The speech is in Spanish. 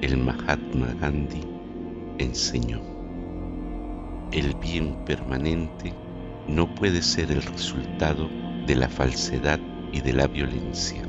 el Mahatma Gandhi enseñó. El bien permanente no puede ser el resultado de la falsedad y de la violencia.